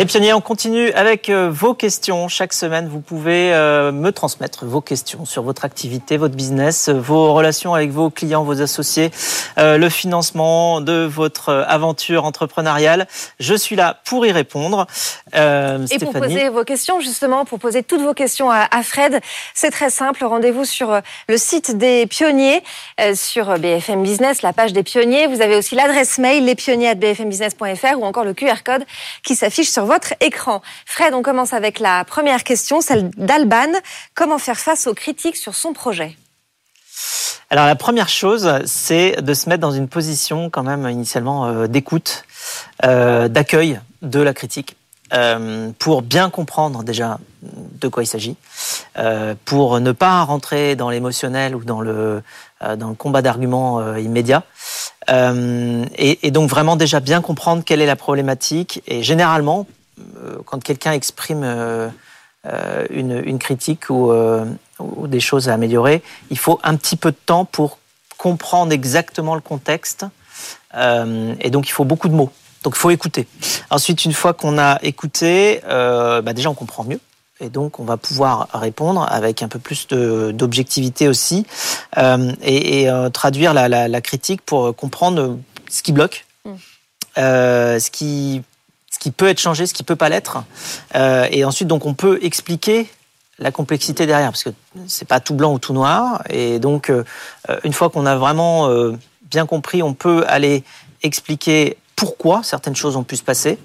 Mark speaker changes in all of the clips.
Speaker 1: Les pionniers, on continue avec euh, vos questions. Chaque semaine, vous pouvez euh, me transmettre vos questions sur votre activité, votre business, vos relations avec vos clients, vos associés, euh, le financement de votre aventure entrepreneuriale. Je suis là pour y répondre.
Speaker 2: Et pour poser vos questions, justement, pour poser toutes vos questions à, Fred, c'est très simple. Rendez-vous sur le site des pionniers, sur BFM Business, la page des pionniers. Vous avez aussi l'adresse mail, lespionniers.bfmbusiness.fr ou encore le QR code qui s'affiche sur votre écran. Fred, on commence avec la première question, celle d'Alban. Comment faire face aux critiques sur son projet?
Speaker 1: Alors la première chose, c'est de se mettre dans une position quand même initialement euh, d'écoute, euh, d'accueil de la critique, euh, pour bien comprendre déjà de quoi il s'agit, pour ne pas rentrer dans l'émotionnel ou dans le combat d'arguments immédiat, et, et, donc vraiment déjà bien comprendre quelle est la problématique. Et généralement, quand quelqu'un exprime euh, euh, une, critique ou, des choses à améliorer, il faut un petit peu de temps pour comprendre exactement le contexte. et donc, il faut beaucoup de mots. Donc, il faut écouter. Ensuite, une fois qu'on a écouté, bah, déjà, on comprend mieux. Et donc, on va pouvoir répondre avec un peu plus d'objectivité aussi et, traduire la, critique pour comprendre ce qui bloque, mm. ce qui ce qui peut être changé, ce qui peut pas l'être. Euh, et ensuite, donc, on peut expliquer la complexité derrière, parce que c'est pas tout blanc ou tout noir. Et donc, euh, une fois qu'on a vraiment euh, bien compris, on peut aller expliquer pourquoi certaines choses ont pu se passer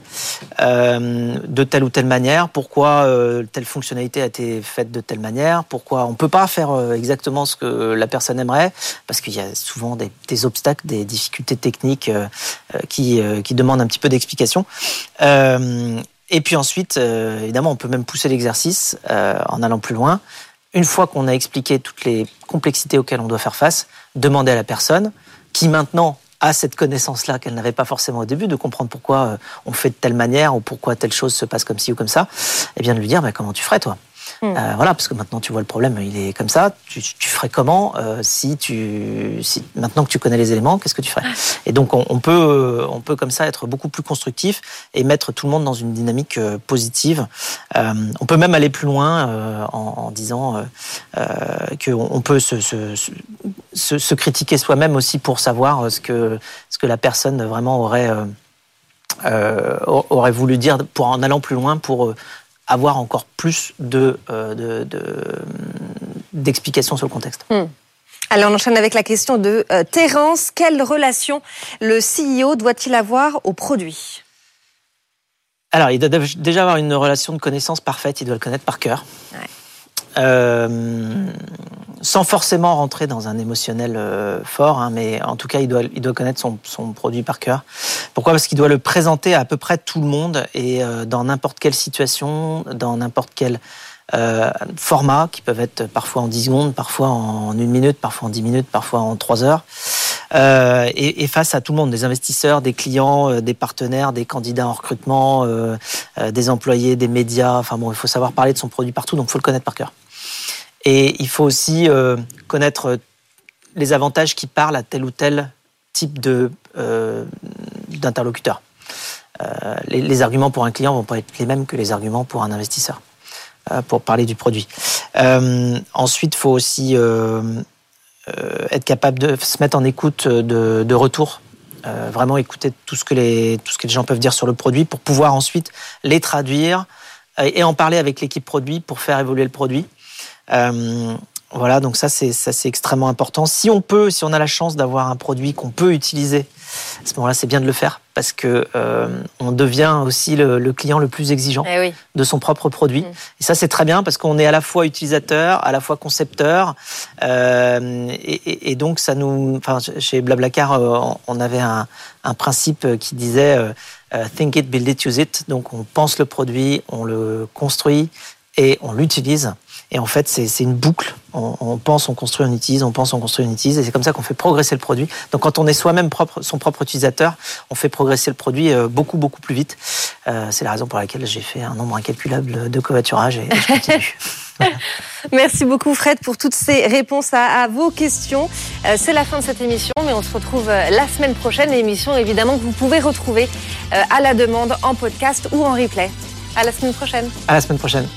Speaker 1: euh, de telle ou telle manière, pourquoi euh, telle fonctionnalité a été faite de telle manière, pourquoi on ne peut pas faire euh, exactement ce que la personne aimerait, parce qu'il y a souvent des, obstacles, des difficultés techniques qui, qui demandent un petit peu d'explication. et puis ensuite, évidemment, on peut même pousser l'exercice en allant plus loin. Une fois qu'on a expliqué toutes les complexités auxquelles on doit faire face, demander à la personne qui maintenant a cette connaissance-là qu'elle n'avait pas forcément au début, de comprendre pourquoi euh, on fait de telle manière ou pourquoi telle chose se passe comme ci ou comme ça, et eh bien de lui dire bah, comment tu ferais toi? Hmm. Euh, voilà, parce que maintenant tu vois le problème, il est comme ça. Tu, ferais comment euh, si tu, si, maintenant que tu connais les éléments, qu'est-ce que tu ferais? Et donc on, peut, on peut comme ça être beaucoup plus constructif et mettre tout le monde dans une dynamique positive. on peut même aller plus loin en, disant qu'on peut se, se, se, critiquer soi-même aussi pour savoir ce que, ce que la personne vraiment aurait, aurait voulu dire pour en allant plus loin pour avoir encore plus de, euh, d'explications sur le contexte.
Speaker 2: Hmm. Alors on enchaîne avec la question de euh, Terence. Quelle relation le CEO doit-il avoir au produit?
Speaker 1: Alors il doit déjà avoir une relation de connaissance parfaite, il doit le connaître par cœur. Euh, sans forcément rentrer dans un émotionnel euh, fort, hein, mais en tout cas, il doit, il doit connaître son, son produit par cœur. Pourquoi? Parce qu'il doit le présenter à peu près tout le monde et euh, dans n'importe quelle situation, dans n'importe quel euh, format, qui peuvent être parfois en 10 secondes, parfois en une minute, parfois en 10 minutes, parfois en 3 heures, euh, et, et, face à tout le monde, des investisseurs, des clients, des partenaires, des candidats en recrutement, des employés, des médias. Enfin bon, il faut savoir parler de son produit partout, donc il faut le connaître par cœur. Et il faut aussi euh, connaître les avantages qui parlent à tel ou tel type de euh, d'interlocuteur. Euh, les, arguments pour un client vont pas être les mêmes que les arguments pour un investisseur, pour parler du produit. ensuite, il faut aussi être capable de se mettre en écoute de, de retour. vraiment écouter tout ce que les tout ce que les gens peuvent dire sur le produit pour pouvoir ensuite les traduire et en parler avec l'équipe produit pour faire évoluer le produit. Euh, Voilà, donc ça c'est ça c'est extrêmement important. Si on peut, si on a la chance d'avoir un produit qu'on peut utiliser, à ce moment-là, c'est bien de le faire parce que euh, on devient aussi le, client le plus exigeant eh de son propre produit. Mm. Et ça c'est très bien parce qu'on est à la fois utilisateur, à la fois concepteur, euh, et, et, donc ça nous, enfin chez Blablacar, on avait un, un principe qui disait euh, think it, build it, use it. Donc on pense le produit, on le construit et on l'utilise. Et en fait, c'est une boucle. On, pense, on construit, on utilise, on pense, on construit, on utilise. Et c'est comme ça qu'on fait progresser le produit. Donc quand on est soi-même propre, son propre utilisateur, on fait progresser le produit euh, beaucoup, beaucoup plus vite. Euh, c'est la raison pour laquelle j'ai fait un nombre incalculable de covoiturage et, je continue.
Speaker 2: Merci beaucoup Fred pour toutes ces réponses à, vos questions. Euh, c'est la fin de cette émission, mais on se retrouve la semaine prochaine. L'émission évidemment que vous pouvez retrouver à la demande en podcast ou en replay. À la semaine prochaine.
Speaker 1: À la semaine prochaine.